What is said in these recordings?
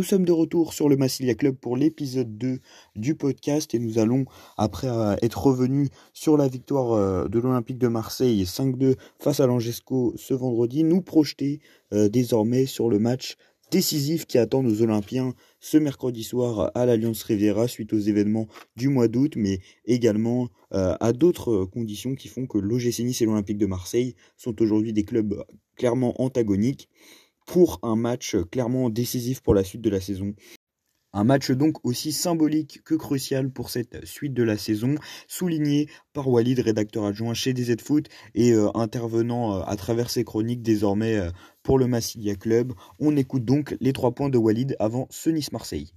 Nous sommes de retour sur le Massilia Club pour l'épisode 2 du podcast et nous allons, après euh, être revenus sur la victoire euh, de l'Olympique de Marseille 5-2 face à l'Angesco ce vendredi, nous projeter euh, désormais sur le match décisif qui attend nos Olympiens ce mercredi soir à l'Alliance Riviera suite aux événements du mois d'août, mais également à d'autres conditions qui font que l'OGC et l'Olympique de Marseille sont aujourd'hui des clubs clairement antagoniques pour un match clairement décisif pour la suite de la saison. Un match donc aussi symbolique que crucial pour cette suite de la saison, souligné par Walid, rédacteur adjoint chez DZ Foot et euh, intervenant euh, à travers ses chroniques désormais euh, pour le Massilia Club. On écoute donc les trois points de Walid avant ce Nice-Marseille.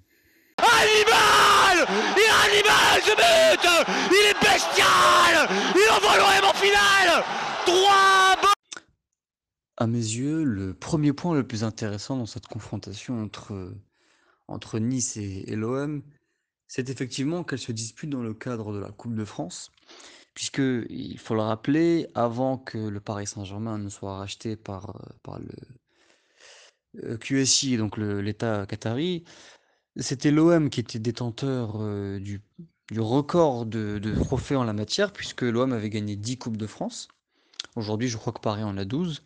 Hannibal Il Hannibal ce but Il est bestial Il envoie l'OM en finale Trois à mes yeux, le premier point le plus intéressant dans cette confrontation entre, entre Nice et, l'OM, c'est effectivement qu'elle se dispute dans le cadre de la Coupe de France. Puisque, il faut le rappeler, avant que le Paris Saint-Germain ne soit racheté par, par le QSI, donc l'État qatari, c'était l'OM qui était détenteur du, du, record de, de, trophées en la matière, puisque l'OM avait gagné 10 Coupes de France. Aujourd'hui, je crois que Paris en a 12.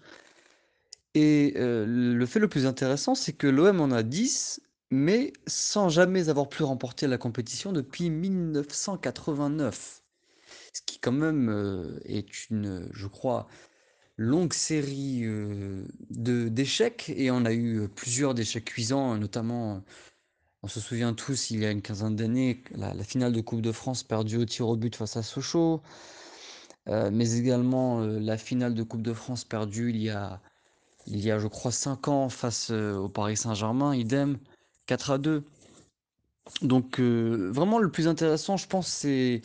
Et le fait le plus intéressant, c'est que l'OM en a 10, mais sans jamais avoir pu remporter la compétition depuis 1989. Ce qui quand même est une, je crois, longue série de d'échecs et on a eu plusieurs d'échecs cuisants, notamment, on se souvient tous, il y a une quinzaine d'années, la, finale de Coupe de France perdue au tir au but face à Sochaux, mais également la finale de Coupe de France perdue il y a il y a, je crois, 5 ans face euh, au Paris Saint-Germain, idem, 4 à 2. Donc, euh, vraiment, le plus intéressant, je pense, c'est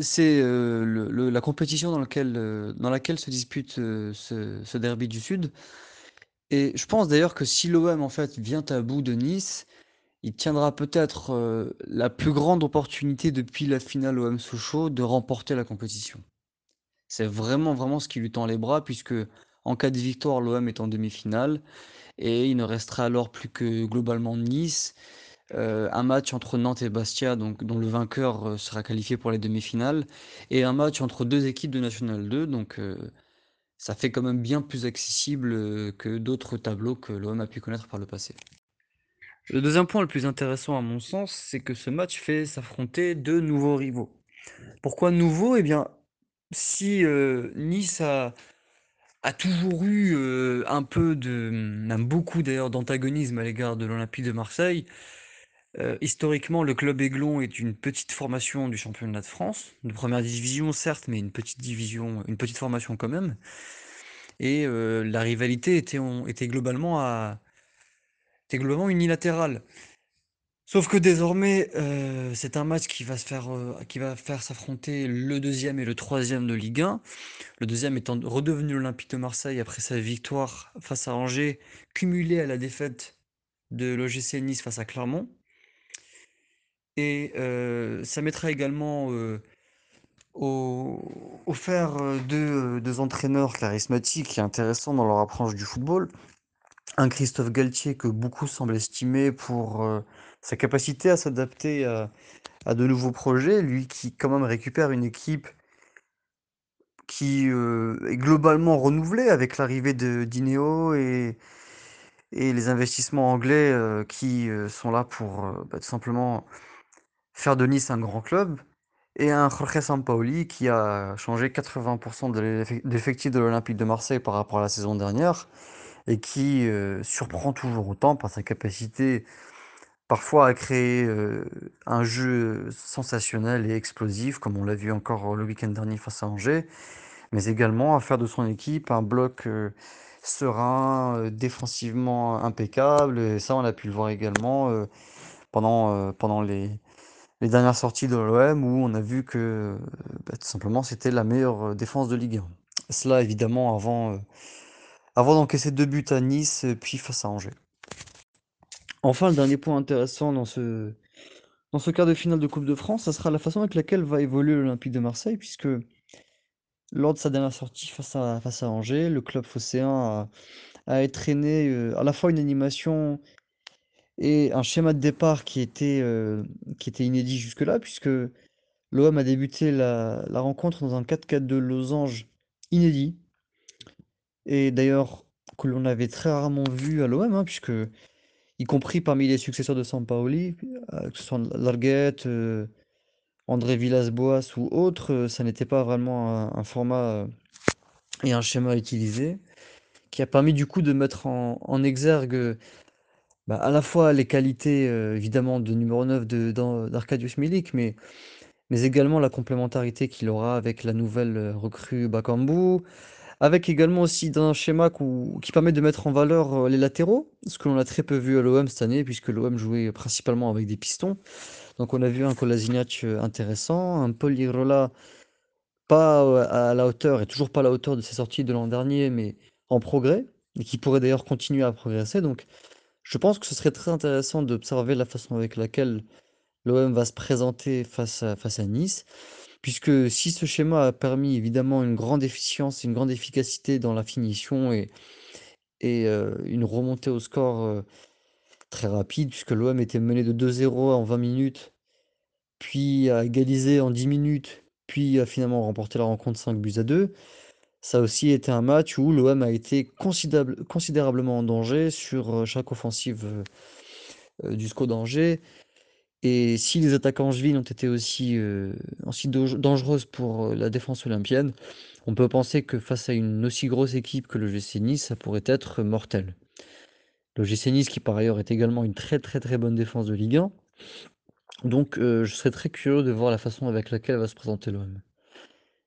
c'est euh, la compétition dans laquelle, dans laquelle se dispute ce, derby du Sud. Et je pense d'ailleurs que si l'OM en fait vient à bout de Nice, il tiendra peut-être la plus grande opportunité depuis la finale OM Sochaux de remporter la compétition. C'est vraiment vraiment ce qui lui tend les bras puisque en cas de victoire, l'OM est en demi-finale. Et il ne restera alors plus que globalement Nice. Euh, un match entre Nantes et Bastia, donc, dont le vainqueur euh, sera qualifié pour les demi-finales. Et un match entre deux équipes de National 2. Donc euh, ça fait quand même bien plus accessible que d'autres tableaux que l'OM a pu connaître par le passé. Le deuxième point le plus intéressant à mon sens, c'est que ce match fait s'affronter deux nouveaux rivaux. Pourquoi nouveau Eh bien, si Nice a, a toujours eu un peu de, même beaucoup d'ailleurs d'antagonisme à l'égard de l'Olympique de Marseille. historiquement, le club Aiglon est une petite formation du championnat de France, de première division certes, mais une petite division, une petite formation quand même. Et la rivalité était, était globalement était globalement unilatérale. Sauf que désormais, euh, c'est un match qui va se faire, euh, qui va faire s'affronter le deuxième et le troisième de Ligue 1. Le deuxième étant redevenu l'Olympique de Marseille après sa victoire face à Angers, cumulée à la défaite de l'OGC Nice face à Clermont. Et euh, ça mettra également au, au fer deux entraîneurs charismatiques et intéressants dans leur approche du football. Un Christophe Galtier que beaucoup semblent estimer pour sa capacité à s'adapter à, de nouveaux projets, lui qui quand même récupère une équipe qui euh, est globalement renouvelée avec l'arrivée de Dineo et, les investissements anglais euh, qui euh, sont là pour bah, tout simplement faire de Nice un grand club, et un Jorge Sampaoli qui a changé 80% de l'effectif de l'Olympique de Marseille par rapport à la saison dernière, et qui surprend toujours autant par sa capacité parfois à créer un jeu sensationnel et explosif, comme on l'a vu encore le week-end dernier face à Angers, mais également à faire de son équipe un bloc serein, défensivement impeccable. Et ça, on a pu le voir également pendant, pendant les, les dernières sorties de l'OM, où on a vu que bah, tout simplement c'était la meilleure défense de Ligue 1. Cela évidemment avant, avant d'encaisser deux buts à Nice, puis face à Angers. Enfin, le dernier point intéressant dans ce, dans ce quart de finale de Coupe de France, ça sera la façon avec laquelle va évoluer l'Olympique de Marseille, puisque lors de sa dernière sortie face à, face à Angers, le club phocéen a, a traîné euh, à la fois une animation et un schéma de départ qui était, qui était inédit jusque-là, puisque l'OM a débuté la, la rencontre dans un 4-4 de losange inédit. Et d'ailleurs, que l'on avait très rarement vu à l'OM, hein, puisque, y compris parmi les successeurs de Sampaoli, euh, que ce soit Larguette, euh, André Villas-Boas ou autres, euh, ça n'était pas vraiment un, format et un schéma utilisé, qui a permis du coup de mettre en, exergue bah, à la fois les qualités évidemment de numéro 9 d'Arcadius Milik, mais, mais également la complémentarité qu'il aura avec la nouvelle recrue Bakambu, avec également aussi un schéma qui permet de mettre en valeur euh, les latéraux, ce que l'on a très peu vu à l'OM cette année, puisque l'OM jouait principalement avec des pistons. Donc on a vu un Kolasinac euh, intéressant, un Paul Lirola pas euh, à la hauteur, et toujours pas à la hauteur de ses sorties de l'an dernier, mais en progrès, et qui pourrait d'ailleurs continuer à progresser. Donc je pense que ce serait très intéressant d'observer la façon avec laquelle l'OM va se présenter face à Nice. Puisque si ce schéma a permis évidemment une grande efficience une grande efficacité dans la finition et et euh, une remontée au score, euh, très rapide puisque l'OM était mené de 2-0 en 20 minutes, puis a égalisé en 10 minutes, puis a finalement remporté la rencontre 5 buts à 2. Ça a aussi été un match où l'OM a été considérablement en danger sur, euh, chaque offensive, du SCO d'Angers. Et si les attaques angevines ont été aussi, euh, aussi dangereuses pour euh, la défense olympienne, on peut penser que face à une aussi grosse équipe que le GC Nice, ça pourrait être mortel. Le GC Nice qui par ailleurs est également une très très très bonne défense de Ligue 1. Donc euh, je serais très curieux de voir la façon avec laquelle va se présenter l'OM.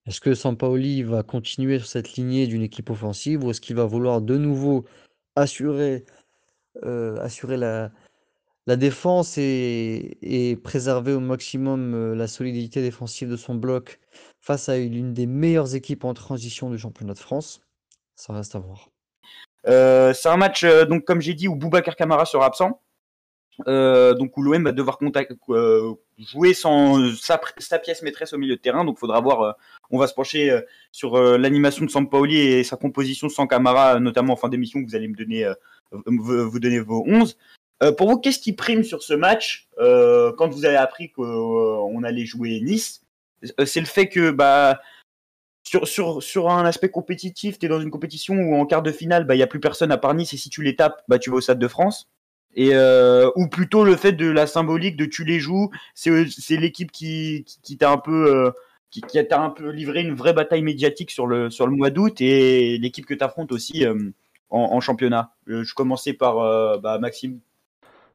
Est-ce que Sampaoli va continuer sur cette lignée d'une équipe offensive ou est-ce qu'il va vouloir de nouveau assurer, assurer la, la défense est, préserver au maximum euh, la solidité défensive de son bloc face à l'une des meilleures équipes en transition du championnat de France. Ça reste à voir. Euh, c'est un match, euh, donc comme j'ai dit, où Boubacar Kamara sera absent. donc où l'OM va devoir jouer sans sa, pièce maîtresse au milieu de terrain. Donc faudra voir. on va se pencher sur l'animation de Sampaoli et sa composition sans Camara, notamment en fin d'émission. Vous allez me donner, donner vos 11. Euh, pour vous, qu'est-ce qui prime sur ce match euh, quand vous avez appris qu'on allait jouer Nice euh, C'est le fait que bah, sur, sur, sur un aspect compétitif, tu es dans une compétition où en quart de finale, il bah, n'y a plus personne à part Nice et si tu les tapes, bah, tu vas au Stade de France. Et, ou plutôt le fait de la symbolique de tu les joues, c'est l'équipe qui, qui, t'a un peu qui, qui t'a un peu livré une vraie bataille médiatique sur le, sur le mois d'août et l'équipe que tu affrontes aussi en, championnat. je commençais par bah, Maxime.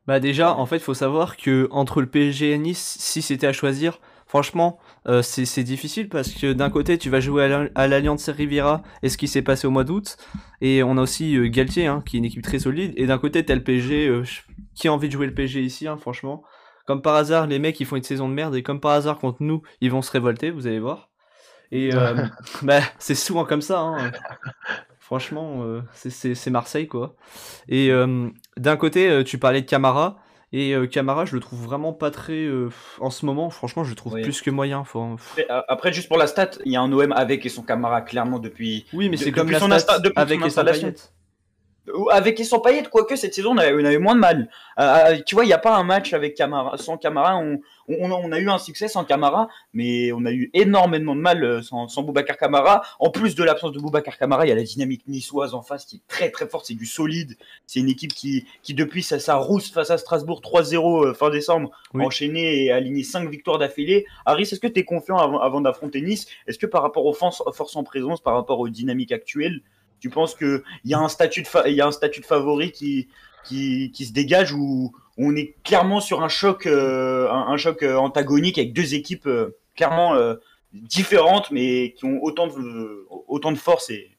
Bah déjà, en fait, il faut savoir que entre le PSG et Nice, si c'était à choisir, franchement, euh, c'est difficile parce que d'un côté, tu vas jouer à l'Alliance Riviera et ce qui s'est passé au mois d'août, et on a aussi euh, Galtier, hein, qui est une équipe très solide, et d'un côté, t'as le PSG, euh, qui a envie de jouer le PSG ici, hein, franchement. Comme par hasard, les mecs, ils font une saison de merde, et comme par hasard, contre nous, ils vont se révolter, vous allez voir. Et bah, c'est souvent comme ça. Hein. Franchement, euh, c'est Marseille, quoi. Et euh, d'un côté, euh, tu parlais de Camara. Et Camara, je le trouve vraiment pas très. en ce moment, franchement, je le trouve plus que moyen. Après, juste pour la stat, il y a un OM avec et son Camara, clairement, depuis. Oui, mais c'est comme la stat avec son et avec et sans quoique cette saison on avait, moins de mal. Euh, euh, tu vois, il n'y a pas un match avec Camara, sans Camara. On, on, a eu un succès sans Camara, mais on a eu énormément de mal euh, sans, sans Boubacar Camara. En plus de l'absence de Boubacar Camara, il y a la dynamique niçoise en face qui est très très forte. C'est du solide. C'est une équipe qui, qui depuis sa, sa rousse face à Strasbourg 3-0 fin décembre, enchaîné et aligné 5 victoires d'affilée. Harry, est-ce que tu es confiant avant, avant d'affronter Nice? Est-ce que par rapport aux forces en présence, par rapport aux dynamiques actuelles, tu penses qu'il y a un statut de, il y a un statut de favori qui, qui, qui se dégage où on est clairement sur un choc, euh, un, choc euh, antagonique avec deux équipes euh, clairement différentes mais qui ont autant de, autant de force et,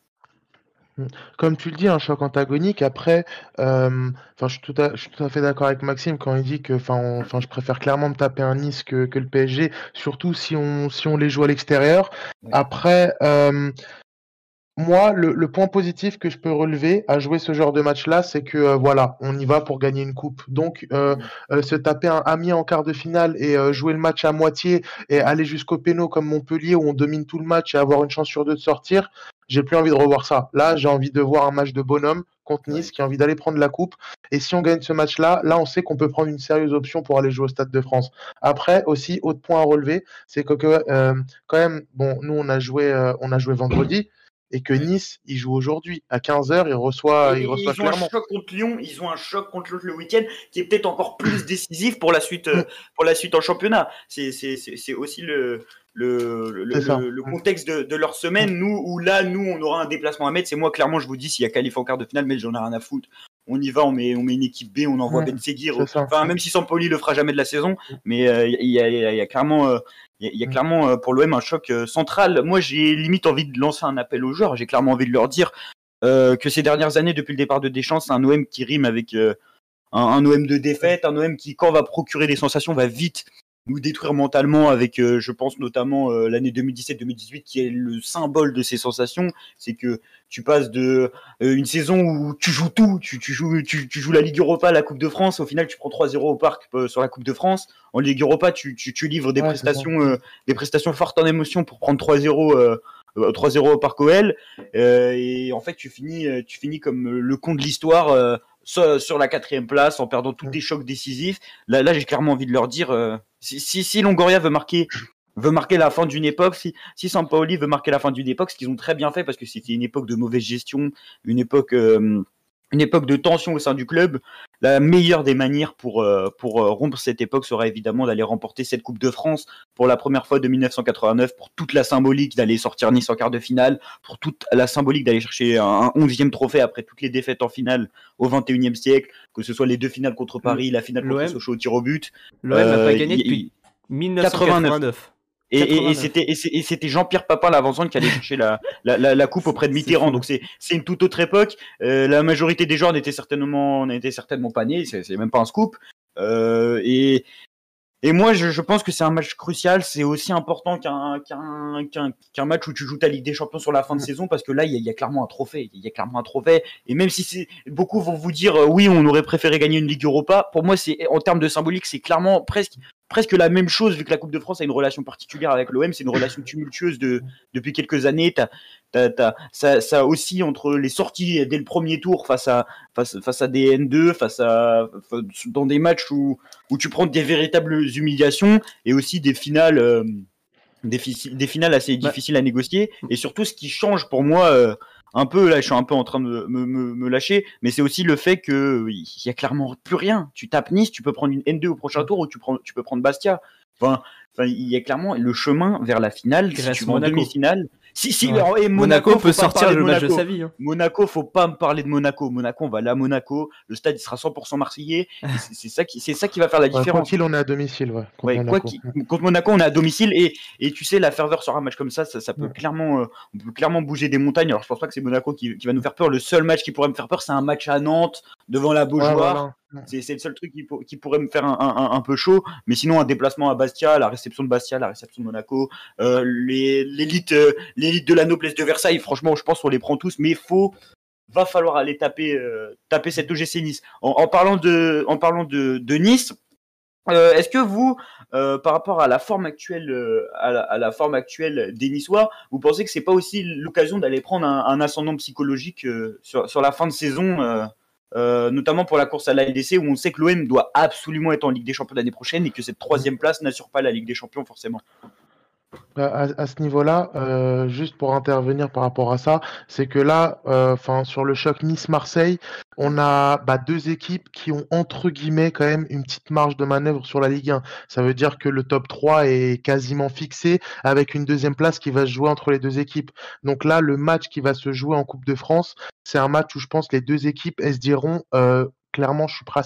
comme tu le dis, un choc antagonique. Après, enfin, je suis tout à, je suis tout à fait d'accord avec Maxime quand il dit que, enfin, je préfère clairement me taper un Nice que, que le PSG, surtout si on, si on les joue à l'extérieur. Après, moi, le, point positif que je peux relever à jouer ce genre de match-là, c'est que euh, voilà, on y va pour gagner une coupe. Donc, euh, euh, se taper un ami en quart de finale et jouer le match à moitié et aller jusqu'au péno comme Montpellier où on domine tout le match et avoir une chance sur deux de sortir, j'ai plus envie de revoir ça. Là, j'ai envie de voir un match de bonhomme contre Nice qui a envie d'aller prendre la coupe. Et si on gagne ce match-là, là, on sait qu'on peut prendre une sérieuse option pour aller jouer au Stade de France. Après, aussi, autre point à relever, c'est que quand même, bon, nous, on a joué, on a joué vendredi et que Nice, il joue aujourd'hui. À 15h, il reçoit, il reçoit ils ont un choc contre Lyon, ils ont un choc contre l'autre le week-end qui est peut-être encore plus décisif pour la suite, euh, pour la suite en championnat. C'est aussi le, le, le, contexte de, de, leur semaine. Nous, où là, nous, on aura un déplacement à mettre. C'est moi, clairement, je vous dis, s'il y a qualif en quart de finale, mais j'en ai rien à foutre. On y va, on met, on met une équipe B, on envoie Ben Seguir. Enfin, même si Sampoli le fera jamais de la saison, mais euh, il y, a, y, a, clairement. Euh, y, a clairement euh, pour l'OM un choc euh, central. Moi, j'ai limite envie de lancer un appel aux joueurs. J'ai clairement envie de leur dire euh, que ces dernières années, depuis le départ de Deschamps, c'est un OM qui rime avec un, un, OM de défaite, un OM qui, quand va procurer des sensations, va vite nous détruire mentalement avec, euh, je pense notamment euh, l'année 2017-2018 qui est le symbole de ces sensations. C'est que tu passes de euh, une saison où tu joues tout, tu, tu joues, tu, tu, joues la Ligue Europa, la Coupe de France. Au final, tu prends 3-0 au parc sur la Coupe de France. En Ligue Europa, tu, tu livres des prestations, des prestations fortes en émotion pour prendre 3-0. 3-0 au Parc OL et en fait tu finis tu finis comme le con de l'histoire sur, la quatrième place en perdant tous les chocs décisifs. Là, là j'ai clairement envie de leur dire euh, si, si, si, Longoria veut marquer veut marquer la fin d'une époque, si, si Sampaoli veut marquer la fin d'une époque, ce qu'ils ont très bien fait parce que c'était une époque de mauvaise gestion, une époque euh, une époque de tension au sein du club. La meilleure des manières pour, euh, pour euh, rompre cette époque sera évidemment d'aller remporter cette Coupe de France pour la première fois de 1989, pour toute la symbolique d'aller sortir Nice en quart de finale, pour toute la symbolique d'aller chercher un onzième trophée après toutes les défaites en finale au 21e siècle, que ce soit les deux finales contre Paris, la finale contre Sochaux au tir au but. L'OM n'a pas gagné depuis 1989. Et, c'était et c'était Jean-Pierre Papin l'avancante qui allait chercher la, la, la, coupe auprès de Mitterrand. Donc c'est une toute autre époque. Euh, la majorité des joueurs n'étaient certainement n'étaient certainement pas nés. C'est même pas un scoop. Euh, et et moi, je, je pense que c'est un match crucial. C'est aussi important qu'un match où tu joues ta Ligue des Champions sur la fin de saison, parce que là, il y a, y a, clairement un trophée. Il y a clairement un trophée. Et même si c'est beaucoup vont vous dire, euh, oui, on aurait préféré gagner une Ligue Europa. Pour moi, c'est en termes de symbolique, c'est clairement presque presque la même chose, vu que la Coupe de France a une relation particulière avec l'OM, c'est une relation tumultueuse de, depuis quelques années. ça, ça aussi entre les sorties dès le premier tour face à, face, face à des N2, face à, dans des matchs où, où tu prends des véritables humiliations et aussi des finales, euh, des, des, finales assez bah difficiles à négocier. Et surtout, ce qui change pour moi, euh, un peu, là, je suis un peu en train de me, me, me lâcher, mais c'est aussi le fait que il y a clairement plus rien. Tu tapes Nice, tu peux prendre une N2 au prochain tour ou tu, prends, tu peux prendre Bastia. Enfin, enfin, il y a clairement le chemin vers la finale. Si tu en demi-finale, si, si, et Monaco, peut sortir le match de sa vie. Hein. Monaco, faut pas me parler de Monaco. Monaco, on va aller à Monaco. Le stade, il sera 100% marseillais. c'est ça qui, c'est ça qui va faire la différence. Ouais, on est à domicile, ouais. Contre, Monaco. contre Monaco, on est à domicile et, et tu sais, la ferveur sur un match comme ça, ça, peut clairement, euh, on peut clairement bouger des montagnes. Alors, je pense pas que c'est Monaco qui, qui, va nous faire peur. Le seul match qui pourrait me faire peur, c'est un match à Nantes devant la Beaujoire. C'est le seul truc qui, qui, pourrait me faire un, un, un, peu chaud. Mais sinon, un déplacement à Bastia, la réception de Bastia, la réception de Monaco, euh, l'élite euh, l'élite de la noblesse de Versailles, franchement, je pense qu'on les prend tous. Mais il faut, va falloir aller taper, euh, taper cette OGC Nice. En, en, parlant, de, en parlant de, de Nice, euh, est-ce que vous, euh, par rapport à la forme actuelle, euh, à la, à, la, forme actuelle des Niçois, vous pensez que c'est pas aussi l'occasion d'aller prendre un, un, ascendant psychologique sur, sur, la fin de saison euh, notamment pour la course à la LDC où on sait que l'OM doit absolument être en Ligue des Champions l'année prochaine et que cette troisième place n'assure pas la Ligue des Champions forcément. À, ce niveau-là, euh, juste pour intervenir par rapport à ça, c'est que là, euh, enfin sur le choc Nice-Marseille, on a bah, deux équipes qui ont entre guillemets quand même une petite marge de manœuvre sur la Ligue 1. Ça veut dire que le top 3 est quasiment fixé avec une deuxième place qui va se jouer entre les deux équipes. Donc là, le match qui va se jouer en Coupe de France, c'est un match où je pense les deux équipes se diront euh, clairement, je suis prêt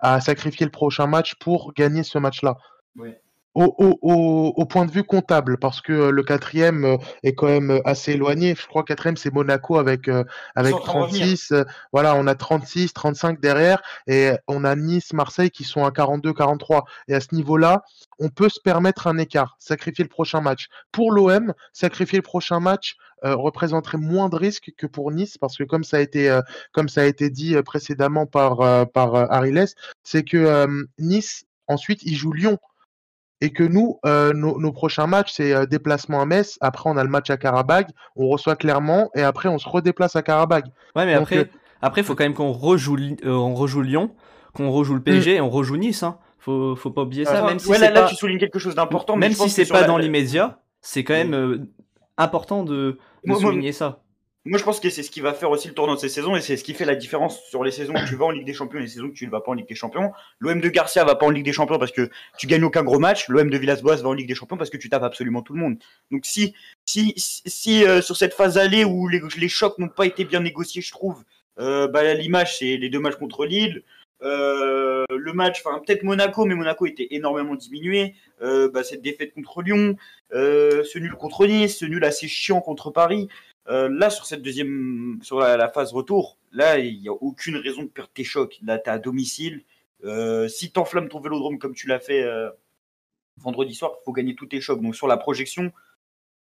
à sacrifier, le prochain match pour gagner ce match-là. Oui au, au, au, point de vue comptable, parce que euh, le quatrième euh, est quand même euh, assez éloigné. Je crois que quatrième, c'est Monaco avec, avec 36. Voilà, on a 36, 35 derrière, et on a Nice, Marseille qui sont à 42, 43. Et à ce niveau-là, on peut se permettre un écart, sacrifier le prochain match. Pour l'OM, sacrifier le prochain match euh, représenterait moins de risques que pour Nice, parce que comme ça a été, comme ça a été dit précédemment par, par Ariles, c'est que Nice, ensuite, il joue Lyon et que nous, euh, nos, prochains matchs, c'est euh, déplacement à Metz. Après, on a le match à Karabag. On reçoit Clermont et après, on se redéplace à Karabag. Ouais, mais après, après, il faut quand même qu'on rejoue, on rejoue Lyon, qu'on rejoue le PSG mm. et on rejoue Nice. Hein. Faut, faut pas oublier ça. même si là, tu soulignes quelque chose d'important. Même si c'est pas dans l'immédiat, c'est quand même important de, souligner ça. Moi, je pense que c'est ce qui va faire aussi le tournoi de ces saisons et c'est ce qui fait la différence sur les saisons où tu vas en Ligue des Champions et les saisons où tu ne vas pas en Ligue des Champions. L'OM de Garcia va pas en Ligue des Champions parce que tu gagnes aucun gros match. L'OM de Villas-Boas va en Ligue des Champions parce que tu tapes absolument tout le monde. Donc, si, si, si euh, sur cette phase allée où les, les chocs n'ont pas été bien négociés, je trouve, euh, bah, l'image, c'est les deux matchs contre Lille. Euh, le match, enfin peut-être Monaco, mais Monaco était énormément diminué. Euh, bah, cette défaite contre Lyon, euh, ce nul contre Nice, ce nul assez chiant contre Paris. Euh, là, sur cette deuxième, sur la, phase retour, là, il n'y a aucune raison de perdre tes chocs. Là, tu à domicile. Euh, si t'enflammes ton vélodrome comme tu l'as fait euh, vendredi soir, il faut gagner tous tes chocs. Donc, sur la projection,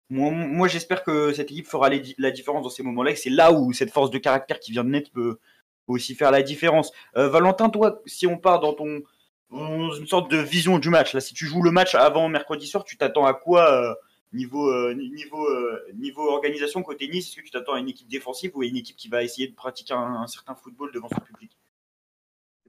moi, j'espère que cette équipe fera la différence dans ces moments-là. c'est là où cette force de caractère qui vient de net peut, aussi faire la différence. Valentin, toi, si on part dans ton une sorte de vision du match, là, si tu joues le match avant mercredi soir, tu t'attends à quoi Niveau, euh, niveau, euh, niveau organisation côté Nice, est-ce que tu t'attends à une équipe défensive ou à une équipe qui va essayer de pratiquer un, certain football devant son public?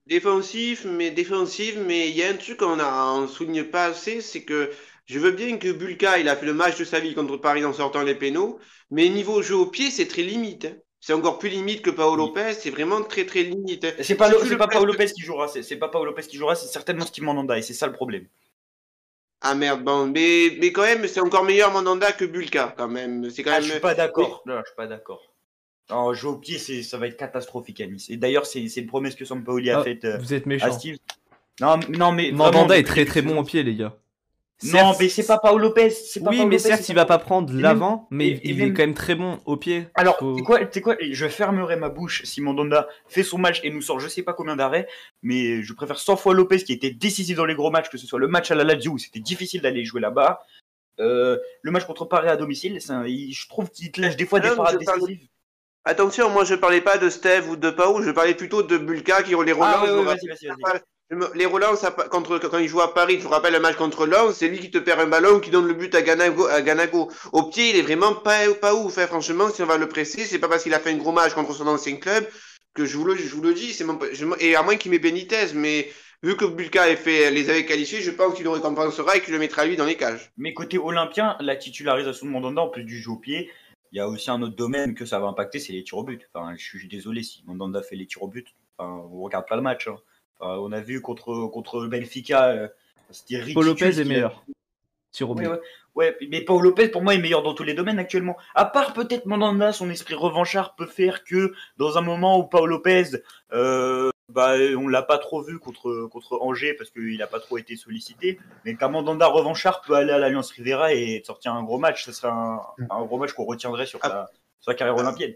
Défensif, mais défensive, mais il y a un truc qu'on ne souligne pas assez, c'est que je veux bien que Bulka, il a fait le match de sa vie contre Paris en sortant les pénaux, mais niveau jeu au pied, c'est très limite. Hein. C'est encore plus limite que Paolo Lopez, c'est vraiment très très limite. Hein. C'est pas, pas Paolo Lopez qui jouera, c'est pas Paolo Lopez qui jouera, c'est certainement Steve Mandanda et c'est ça le problème. Ah merde, bon, mais, mais quand même, c'est encore meilleur Mandanda que Bulka, quand même. C'est quand ah, même... Je suis pas d'accord. Non, je suis pas d'accord. Non, jouer au pied, ça va être catastrophique à Nice. Et d'ailleurs, c'est une promesse que Sampaoli a ah, faite euh, vous êtes méchant. Non, non, mais. Mandanda est très très bon au pied, les gars. Non, mais c'est pas Paolo Lopez. oui, mais certes, il va pas prendre l'avant, mais il, est quand même très bon au pied. Alors, tu quoi, quoi Je fermerai ma bouche si Mandanda fait son match et nous sort je sais pas combien d'arrêts, mais je préfère 100 fois Lopez qui était décisif dans les gros matchs, que ce soit le match à la Lazio où c'était difficile d'aller jouer là-bas, euh, le match contre Paris à domicile, je trouve qu'il te lâche des fois des parades décisives. Attention, moi je parlais pas de Steve ou de Pau, je parlais plutôt de Bulka qui les relance. Ah, ouais, vas-y, vas-y, vas-y. Les relances, contre, quand il joue à Paris, je vous rappelle le match contre Lens, c'est lui qui te perd un ballon, qui donne le but à Ganago. À. Au pied, il est vraiment pas, pas ouf. Hein. Franchement, si on va le presser, c'est pas parce qu'il a fait un gros match contre son ancien club que je vous le, dis. Et à moins qu'il met Benitez, mais vu que Bulka fait, les avait qualifiés, je pense qu'il le récompensera et qu'il le mettra lui dans les cages. Mais côté olympien, la titularisation de Mandanda, en plus du jeu au pied, il y a aussi un autre domaine que ça va impacter, c'est les tirs au but. Je suis désolé si Mandanda fait les tirs au but. On regarde pas le match. Hein. Euh, on a vu contre, contre Benfica, euh, c'était ridicule. Paul Lopez est meilleur. Ouais, mais Paul Lopez pour moi est meilleur dans tous les domaines actuellement. À part peut-être Mandanda, son esprit revanchard peut faire que dans un moment où Paul Lopez, euh, bah, on l'a pas trop vu contre, contre Angers parce qu'il n'a pas trop été sollicité. Mais qu'un Mandanda revanchard peut aller à l'Alliance Rivera et sortir un gros match, ce serait un, un gros match qu'on retiendrait sur, sa, sur sa carrière olympienne.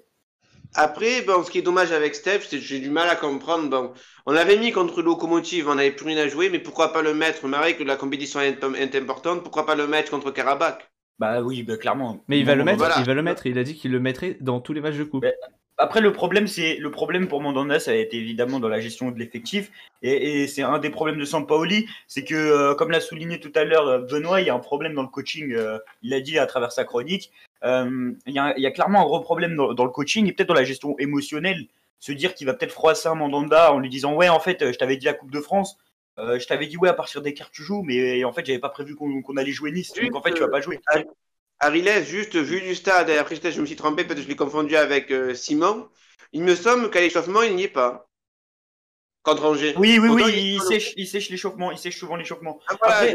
Après, bon, ce qui est dommage avec Steph, c'est que j'ai du mal à comprendre. Bon, on l'avait mis contre Locomotive, on n'avait plus rien à jouer, mais pourquoi pas le mettre? Marie, que la compétition est, importante, pourquoi pas le mettre contre Karabakh? Bah oui, bah, clairement. Mais il va le mettre, il va le mettre, il a dit qu'il le mettrait dans tous les matchs de coupe. Après, le problème, c'est le problème pour Mandanda, ça a été évidemment dans la gestion de l'effectif, et, c'est un des problèmes de Sampaoli, c'est que, euh, comme l'a souligné tout à l'heure euh, Benoît, il y a un problème dans le coaching. Euh, il l'a dit à travers sa chronique. Il, y a, clairement un gros problème dans, le coaching et peut-être dans la gestion émotionnelle. Se dire qu'il va peut-être froisser un Mandanda en lui disant ouais, en fait, je t'avais dit la Coupe de France. je t'avais dit ouais à partir des cartes tu joues mais en fait j'avais pas prévu qu'on allait jouer Nice donc en fait tu vas pas jouer Ariles, juste vu du stade, et après je me suis trompé, peut-être je l'ai confondu avec euh, Simon. Il me semble qu'à l'échauffement, il n'y est pas. Contre Angers. Oui, oui, oui, il, sèche, il sèche l'échauffement, il sèche souvent l'échauffement. Ah,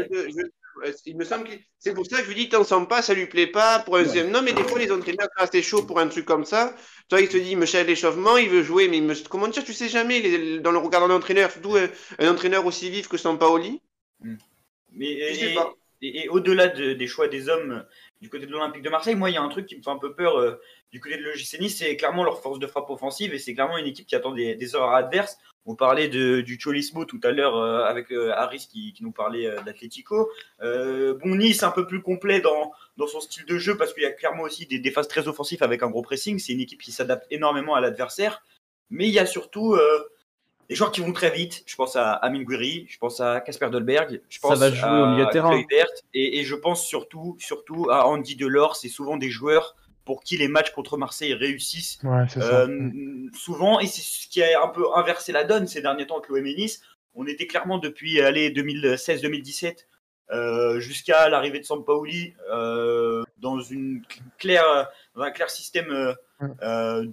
il me semble que c'est pour ça que je lui dis, t'en sens pas, ça lui plaît pas. Pour un... Non, mais des fois, les entraîneurs sont assez chauds pour un truc comme ça. Toi, il te dit, il me cherche l'échauffement, il veut jouer, mais il me... comment dire, tu sais jamais, dans le regard d'un entraîneur, surtout un, entraîneur aussi vif que Sampaoli. Hmm. Mais, sais pas. Et, au-delà des choix des hommes du côté de l'Olympique de Marseille, moi, il y a un truc qui me fait un peu peur euh, du côté de l'OGC Nice, c'est clairement leur force de frappe offensive et c'est clairement une équipe qui attend des, heures adverses. On parlait du Cholismo tout à l'heure euh, avec euh, Harris qui, nous parlait d'Atletico. bon, Nice un peu plus complet dans, son style de jeu parce qu'il y a clairement aussi des phases très offensives avec un gros pressing. C'est une équipe qui s'adapte énormément à l'adversaire. Mais il y a surtout des joueurs qui vont très vite. Je pense à Amin Gouiri, je pense à Casper Dolberg, je pense Ça va jouer à au milieu de terrain. Kluivert, et, et je pense surtout, surtout à Andy Delors. C'est souvent des joueurs pour qui les matchs contre Marseille réussissent Ouais, c'est ça. euh, souvent, et c'est ce qui a un peu inversé la donne ces derniers temps avec l'OM Nice. On était clairement depuis allez, 2016-2017 euh, jusqu'à l'arrivée de Sampaoli euh, dans, une claire, dans un clair système euh, Mm. euh,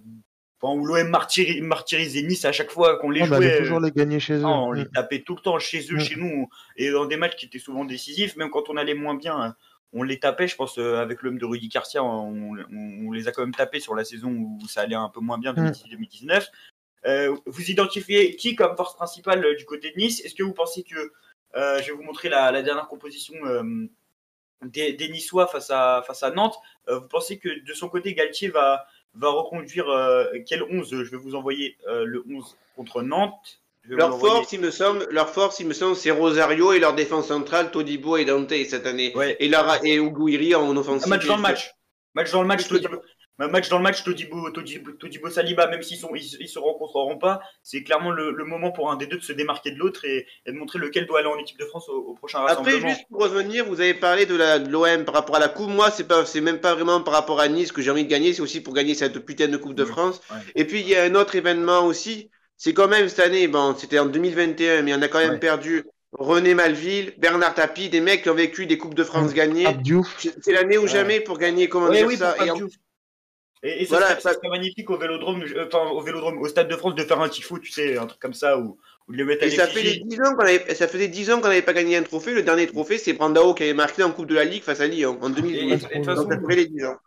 enfin, où l'OM martyri- martyrisait Nice à chaque fois qu'on les On jouait. allait toujours les gagner chez eux. On les Mm. tapait tout le temps chez eux, Mm. chez nous, et dans des matchs qui étaient souvent décisifs, même quand on allait moins bien, hein, on les tapait. Je pense euh, avec l'homme de Rudy Garcia, on, on- on les a quand même tapés sur la saison où ça allait un peu moins bien, 2018-2019. Euh, vous identifiez qui comme force principale euh, du côté de Nice? Est-ce que vous pensez que euh, je vais vous montrer la, la dernière composition euh, des, des Niçois face à, face à Nantes Vous pensez que de son côté, Galtier va, va reconduire euh, quel 11 Je vais vous envoyer euh, le 11 contre Nantes. Leur force, il me semble, leur force, il me semble, c'est Rosario et leur défense centrale, Todibo et Dante cette année. Ouais. Et, Lara, et Uguiri en offensive. Un match dans le match. Match dans le match, Todibo, match dans le match, Todibo, Todibo, Todibo Saliba, même s'ils sont, ils, ils se rencontreront pas, c'est clairement le, le moment pour un des deux de se démarquer de l'autre et, et de montrer lequel doit aller en équipe de France au, au prochain Après, rassemblement. juste pour revenir, vous avez parlé de l'OM par rapport à la Coupe. Moi, c'est pas, c'est même pas vraiment par rapport à Nice que j'ai envie de gagner, c'est aussi pour gagner cette putain de Coupe de Oui, France. ouais. Et puis, il y a un autre événement aussi. C'est quand même cette année, bon, c'était en 2021, mais on a quand même Ouais. perdu René Malville, Bernard Tapie, des mecs qui ont vécu des Coupes de France gagnées. C'est l'année ou Ouais. jamais pour gagner, comment Ouais, dire oui, ça. Et en-. Et, et ça, Voilà, serait, ça serait magnifique au vélodrome, euh, enfin, au vélodrome, au stade de France de faire un tifo, tu sais, un truc comme ça, ou, ou de les mettre à Et ça, fait les l'effigie. 10 ans qu'on avait, ça faisait 10 ans qu'on n'avait pas gagné un trophée. Le dernier trophée, c'est Brandao qui avait marqué en Coupe de la Ligue face à Lyon en Et, et- 2012. et de toute façon, Donc ça ferait les 10 ans.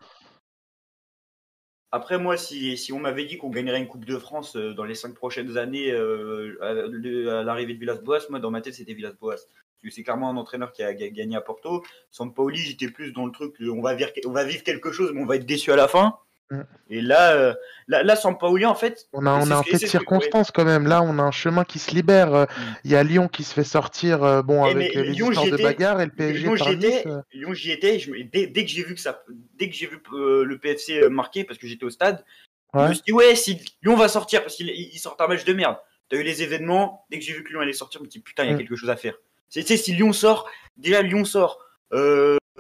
Après, moi, si, si on m'avait dit qu'on gagnerait une Coupe de France euh, dans les cinq prochaines années euh, à, l'arrivée de Villas-Boas, moi, dans ma tête, c'était Villas-Boas. Parce que c'est clairement un entraîneur qui a ga- gagné à Porto. Sampaoli, j'étais plus dans le truc, on va, vivre, on va vivre quelque chose, mais on va être déçu à la fin. Mm. Et là, euh, là, là, Sampaoli, en fait, On a, on a un fait de que- circonstance quand même. Là, on a un chemin qui se libère. Euh, Il y a Lyon qui se fait sortir, euh, bon, Eh, avec les Lyon, histoires de bagarre et le PSG Lyon, j'y étais. euh, Lyon, j'y étais. Je dès, dès que j'ai vu que ça, dès que j'ai vu le PFC marquer, parce que j'étais au stade, je me suis dit ouais, si Lyon va sortir parce qu'il il sort un match de merde. T'as eu les événements. Dès que j'ai vu que Lyon allait sortir, je me suis dit putain, il y a Mm. quelque chose à faire. Tu sais, si Lyon sort, déjà Lyon sort.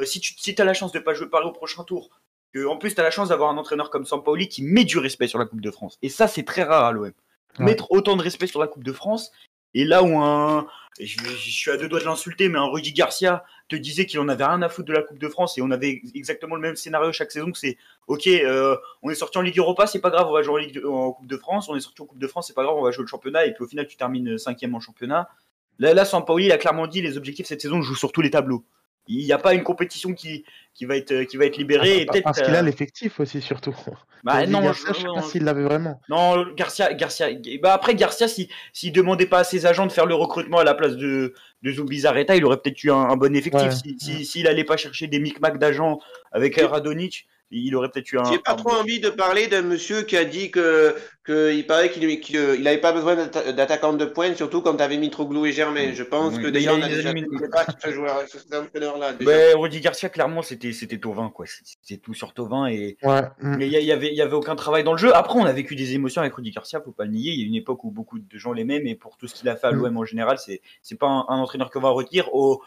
Si tu si as la chance de pas jouer Paris au prochain tour, que en plus tu as la chance d'avoir un entraîneur comme Sampaoli qui met du respect sur la Coupe de France. Et ça, c'est très rare à l'OM. Ouais. Mettre autant de respect sur la Coupe de France. Et là où un, je, je suis à deux doigts de l'insulter, mais un Rudy Garcia te disait qu'il en avait rien à foutre de la Coupe de France et on avait exactement le même scénario chaque saison. que C'est ok, euh, on est sorti en Ligue Europa, c'est pas grave, on va jouer en, Ligue de- en Coupe de France. On est sorti en Coupe de France, c'est pas grave, on va jouer le championnat. Et puis au final, tu termines cinquième en championnat. Là, là Sampaoli il a clairement dit les objectifs cette saison, je joue sur tous les tableaux. Il n'y a pas une compétition qui, qui, va, être, qui va être libérée. Ah, parce qu'il a l'effectif aussi, surtout. bah, non, Garcia, je- je sais pas s'il l'avait vraiment. non, Garcia, Garcia. Bah après Garcia, si s'il demandait pas à ses agents de faire le recrutement à la place de de Zubizarreta, il aurait peut-être eu un, un bon effectif. Ouais. Si si- s'il allait pas chercher des micmacs d'agents avec Radonic, il aurait peut-être eu un. J'ai pas un trop envie de parler d'un monsieur qui a dit que, que il paraît qu'il qu'il il avait pas besoin d'atta- d'attaquants de pointe, surtout quand t'avais Mitroglou et Germain. Je pense Oui, que il on a- déjà les pas ce joueur, ce entraîneur-là. Ben, Rudy Garcia, clairement, c'était c'était Tovin quoi. C'était tout sur Tovin et Ouais. mm. mais il y, avait il y avait aucun travail dans le jeu. Après, on a vécu des émotions avec Rudy Garcia, faut pas le nier. Il y a une époque où beaucoup de gens l'aimaient, mais pour tout ce qu'il a fait à Mm. l'OM en général, c'est c'est pas un, un entraîneur qu'on va retenir. Au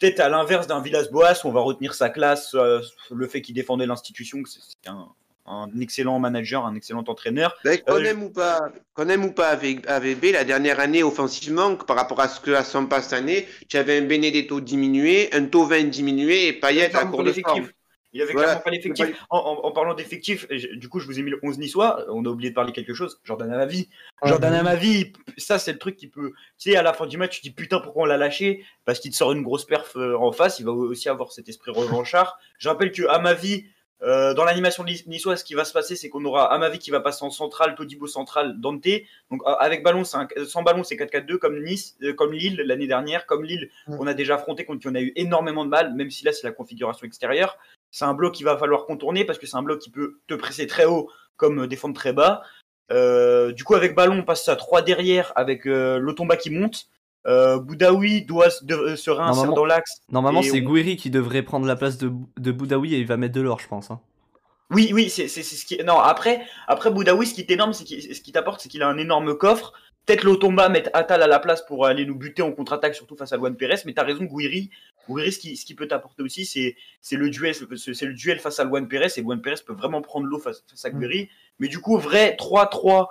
peut-être à l'inverse d'un Villas-Boas, on va retenir sa classe, euh, le fait qu'il défendait l'institution, que c'est un, un excellent manager, un excellent entraîneur. Ben, qu'on Euh, aime ou pas, qu'on aime ou pas avec AVB, la dernière année offensivement, par rapport à ce que à son pas cette année, tu avais un Benedetto diminué, un Tovin diminué et Payet à court de forme. Il avait Voilà. clairement pas l'effectif. En, en- en parlant d'effectif, du coup, je vous ai mis le 11 niçois. On a oublié de parler quelque chose. Jordan Amavi. Ouais, Jordan. Amavi, ça, c'est le truc qui peut. Tu sais, à la fin du match, tu te dis putain, pourquoi on l'a lâché? Parce qu'il te sort une grosse perf euh, en face. Il va aussi avoir cet esprit revanchard. Je rappelle que Amavi, euh, dans l'animation niçoise, ce qui va se passer, c'est qu'on aura Amavi qui va passer en centrale, Todibo central, Dante. Donc, euh, avec ballon, un- sans ballon, c'est 4-4-2, comme Nice, euh, comme Lille l'année dernière, comme Lille, on a déjà affronté, contre qui on a eu énormément de mal, même si là, c'est la configuration extérieure. C'est un bloc qu'il va falloir contourner parce que c'est un bloc qui peut te presser très haut comme euh, défendre très bas. Euh, du coup, avec ballon, on passe à 3 derrière avec euh, Lotomba qui monte. Euh, Boudaoui doit se, de- se réinsérer Normalement- dans l'axe. Normalement, c'est on- Gouiri qui devrait prendre la place de, de Boudaoui et il va mettre de l'or, je pense. hein. Oui, oui, c'est c'est- c'est ce qui. Non, après, après Boudaoui, ce qui est énorme, c'est qu'il- ce qui t'apporte, c'est qu'il a un énorme coffre. peut-être l'Otomba mettre Atal à la place pour aller nous buter en contre-attaque, surtout face à Luan Pérez. Mais tu as raison, Gouiri, Gouiri, ce qui, ce qui peut t'apporter aussi, c'est, c'est le duel, c'est le duel face à Luan Pérez. Et Luan Pérez peut vraiment prendre l'eau face, face, à Gouiri. Mais du coup, vrai 3-3,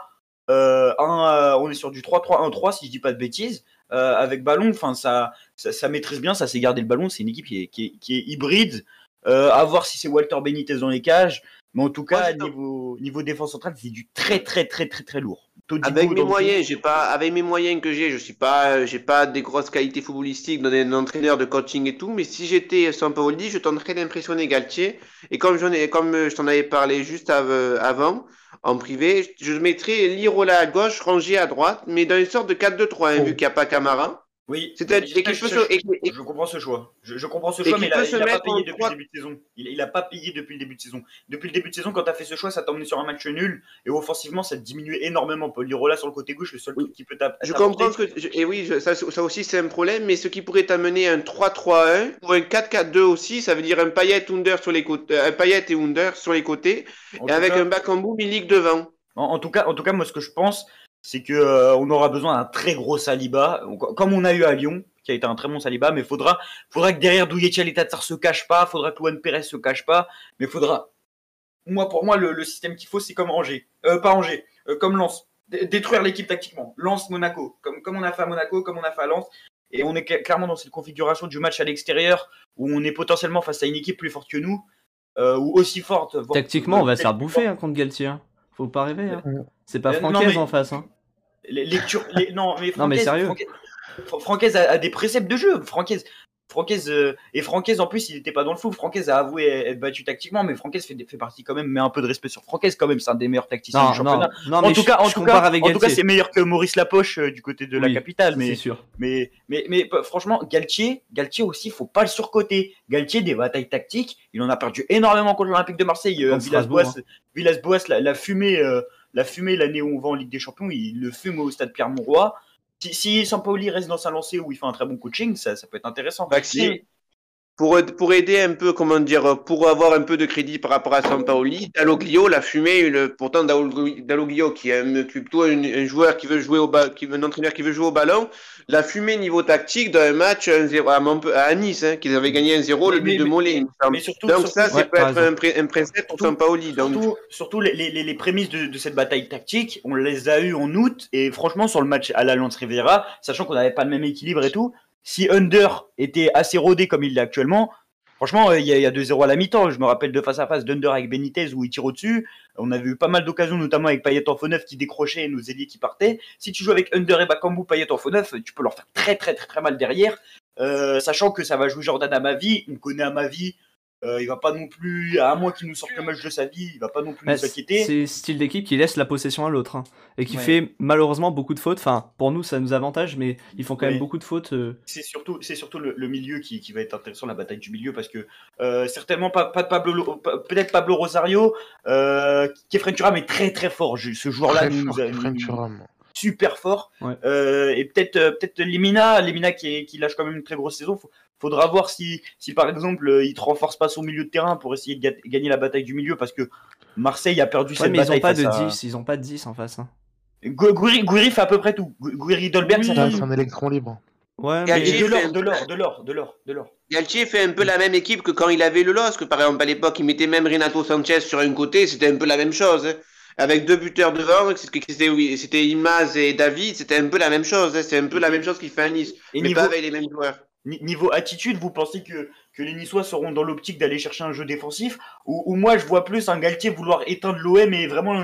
euh, euh, on est sur du 3-3-1-3, si je dis pas de bêtises. Euh, avec ballon, enfin ça, ça, maîtrise bien, ça sait garder le ballon. C'est une équipe qui est, qui est, qui est hybride. Euh, à voir si c'est Walter Benitez dans les cages. Mais en tout cas, niveau, niveau défense centrale, c'est du très très très très très lourd. avec mes moyens, j'ai pas, avec mes moyens que j'ai, je suis pas, j'ai pas des grosses qualités footballistiques dans un entraîneur de coaching et tout. Mais si j'étais Sampaoli, je tenterais d'impressionner Galtier. Et comme j'en ai, comme je t'en avais parlé juste avant, en privé, je mettrais Lirola à gauche, Rangé à droite, mais dans une sorte de 4-2-3, hein, vu qu'il n'y a pas Camara. Oui, je, comprends ce choix. Je, comprends ce choix, mais il n'a pas payé depuis le début de saison. Il n'a pas payé depuis le début de saison. Depuis le début de saison, quand tu as fait ce choix, ça t'a emmené sur un match nul. Et offensivement, ça diminuait énormément. Lirola sur le côté gauche, le seul truc qui peut t'apporter. Je comprends ce que. Et oui, ça, ça aussi, c'est un problème. Mais ce qui pourrait t'amener un 3-3-1 ou un 4-4-2 aussi, ça veut dire un Payet, Under sur les côtés, euh, un Payet et Under sur les côtés, et avec un back en boom, ligue devant. En, tout cas, en tout cas, moi, ce que je pense, c'est que euh, on aura besoin d'un très gros Saliba, comme on a eu à Lyon, qui a été un très bon Saliba, mais faudra, faudra que derrière Douyetia et Tatsar se cache pas, faudra que Luan Perez se cache pas, mais faudra, moi pour moi le, système qu'il faut c'est comme Angers, euh, pas Angers, euh, comme Lens, détruire l'équipe tactiquement, Lens Monaco, comme comme on a fait à Monaco, comme on a fait à Lens, et on est clairement dans cette configuration du match à l'extérieur où on est potentiellement face à une équipe plus forte que nous, ou aussi forte. Tactiquement, on va se faire bouffer hein, contre Galtier. Faut pas rêver. Hein. C'est pas euh, Francaise en face. Hein. Les, les, non, mais, non, mais sérieux. Francaise, a, des préceptes de jeu. Francaise, Francaise euh, et Francaise en plus il n'était pas dans le flou. Francaise a avoué être battu tactiquement, mais Francaise fait, fait partie quand même, mais un peu de respect sur Francaise quand même, c'est un des meilleurs tacticiens du championnat. Non, en, tout cas, en, tout cas, en tout cas, c'est meilleur que Maurice Lapoche euh, du côté de la capitale, mais, sûr. mais mais mais franchement, Galtier, Galtier aussi, faut pas le surcoter. Galtier des batailles tactiques, il en a perdu énormément contre l'Olympique de Marseille. Euh, Villas-Boas, hein. Villas-Boas, la, la, fumée, la fumée l'année où on va en Ligue des Champions, il le fume au stade Pierre-Mauroy si, si Sampaoli reste dans sa lancée où il fait un très bon coaching, ça, ça peut être intéressant. Maxime, pour, pour aider un peu, comment dire, pour avoir un peu de crédit par rapport à Sampaoli, Dalloglio l'a fumé, le, pourtant Dalloglio, qui est plutôt un, joueur qui veut jouer au qui, un entraîneur qui veut jouer au ballon, l'a fumé niveau tactique dans un match 0 à, à, Nice, hein, qu'ils avaient gagné 1-0, le but de Mollet. Mais surtout, donc ça, ça peut être un, un principe pour Sampaoli. Surtout, surtout les, les, les, prémices de, de, cette bataille tactique, on les a eues en août, et franchement, sur le match à l'Alliance Rivera, sachant qu'on n'avait pas le même équilibre et tout, si Under était assez rodé comme il l'est actuellement, franchement, euh, il y a, 2-0 à la mi-temps. Je me rappelle de face à face d'Under avec Benitez où il tire au-dessus. On avait eu pas mal d'occasions, notamment avec Payet en faux neuf qui décrochait et nos ailiers qui partaient. Si tu joues avec Under et Bakambu, Payet en faux neuf, tu peux leur faire très très très très mal derrière. Euh, sachant que ça va jouer Jordan à ma vie, on connaît à ma vie, euh, il va pas non plus, à moins qu'il nous sorte le match de sa vie, il va pas non plus nous inquiéter. C'est style d'équipe qui laisse la possession à l'autre hein, et qui fait malheureusement beaucoup de fautes. Enfin, pour nous, ça nous avantage, mais ils font quand même beaucoup de fautes. Euh. C'est surtout, c'est surtout le, milieu qui, qui, va être intéressant, la bataille du milieu, parce que euh, certainement pas, pas de Pablo, peut-être Pablo Rosario, euh, Kefren Turam est très très fort. Ce joueur-là nous, super fort. et peut-être peut-être Limina, Limina qui, qui, lâche quand même une très grosse saison faudra voir si, si par exemple euh, il te renforce pas son milieu de terrain pour essayer de gagner la bataille du milieu parce que Marseille a perdu cette mais bataille. Ils ont pas de 10, ils ont pas de 10 en face. Hein. Gouiri, fait à peu près tout. Gouiri Dolberg, c'est un électron libre. Ouais, mais... de l'or, de l'or, de l'or, de l'or, de l'or. Galtier fait un peu la même équipe que quand il avait le LOSC. Par exemple, à l'époque, il mettait même Renato Sanchez sur un côté, c'était un peu la même chose. Hein. Avec deux buteurs devant, c'était Imaz et David, c'était un peu la même chose. Hein. C'est un peu la même chose qu'il fait à Nice, et mais pas avec les mêmes joueurs. Niveau attitude, vous pensez que, que les Niçois seront dans l'optique d'aller chercher un jeu défensif? Ou, moi je vois plus un Galtier vouloir éteindre l'OM et vraiment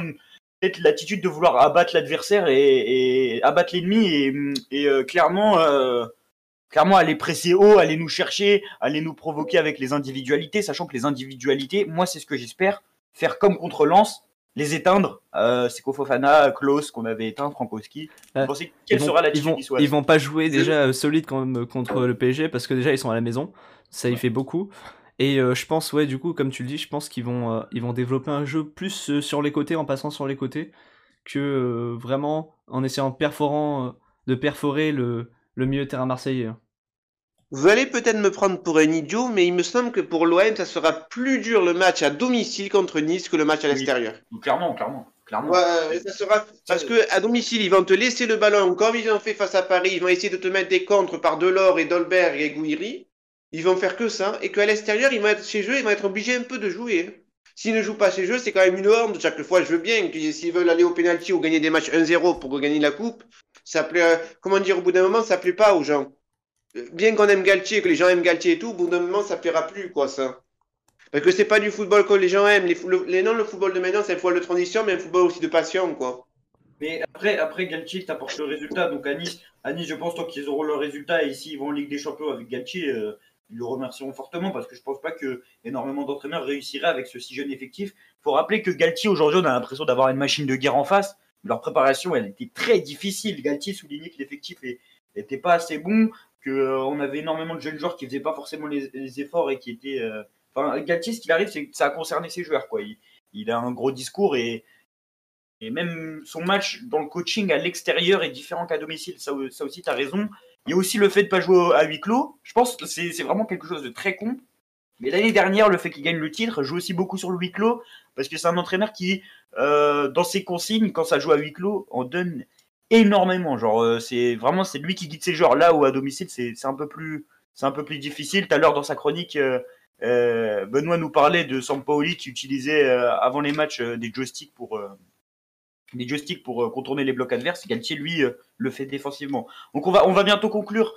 peut-être l'attitude de vouloir abattre l'adversaire et, abattre l'ennemi et, euh, clairement euh, clairement aller presser haut, aller nous chercher, aller nous provoquer avec les individualités, sachant que les individualités, moi c'est ce que j'espère, faire comme contre Lens, les éteindre, euh, c'est Kofofana, Klaus qu'on avait éteint, Frankowski. Vous pensez quelle sera la ils vont, ils vont pas jouer déjà euh, solide quand même contre le PSG parce que déjà ils sont à la maison, ça y fait beaucoup. Et euh, je pense, ouais, du coup, comme tu le dis, je pense qu'ils vont, euh, ils vont développer un jeu plus sur les côtés, en passant sur les côtés, que vraiment en essayant de, perforant, de perforer le, le milieu de terrain marseillais. Vous allez peut-être me prendre pour un idiot, mais il me semble que pour l'OM, ça sera plus dur le match à domicile contre Nice que le match à l'extérieur. clairement, clairement. clairement. Ouais, ça sera parce que à domicile, ils vont te laisser le ballon comme ils ont fait face à Paris. Ils vont essayer de te mettre des contres par Delors et Dolberg et Gouiri. Ils vont faire que ça. Et qu'à l'extérieur, ils vont être chez eux, ils vont être obligés un peu de jouer. S'ils ne jouent pas chez eux, c'est quand même une honte. Chaque fois, je veux bien. S'ils veulent aller au penalty ou gagner des matchs 1-0 pour gagner la coupe, ça plaît. Comment dire, au bout d'un moment, ça plaît pas aux gens. Bien qu'on aime Galtier, que les gens aiment Galtier et tout, au bout d'un moment, ça plaira plus, quoi, ça. Parce que c'est pas du football que les gens aiment. Les, les non, le football de maintenant, c'est un football de transition, mais un football aussi de passion, quoi. Mais après, après Galtier t'apporte le résultat. Donc à Nice, Nice, je pense tant qu'ils auront le résultat et s'ils vont en Ligue des Champions avec Galtier, euh, ils le remercieront fortement parce que je pense pas que énormément d'entraîneurs réussiraient avec ce si jeune effectif. Il faut rappeler que Galtier aujourd'hui, on a l'impression d'avoir une machine de guerre en face. Leur préparation, elle était très difficile. Galtier soulignait que l'effectif n'était pas assez bon, euh, avait énormément de jeunes joueurs qui faisaient pas forcément les, efforts et qui étaient. Euh, enfin, Galtier, ce qu'il arrive, c'est que ça a concerné ses joueurs. Quoi. Il, a un gros discours et, même son match dans le coaching à l'extérieur est différent qu'à domicile. Ça, ça aussi, tu as raison. Il y a aussi le fait de pas jouer à huis clos. Je pense que c'est vraiment quelque chose de très con. Mais l'année dernière, le fait qu'il gagne le titre joue aussi beaucoup sur le huis clos parce que c'est un entraîneur qui, euh, dans ses consignes, quand ça joue à huis clos, en donne énormément. Genre, euh, c'est vraiment c'est lui qui guide ses joueurs. Là où à domicile, c'est un peu plus c'est un peu plus difficile. Tout à l'heure dans sa chronique, euh, euh, Benoît nous parlait de Sampaoli qui utilisait avant les matchs des joysticks pour des joysticks pour contourner les blocs adverses. Galtier lui le fait défensivement. Donc on va on va bientôt conclure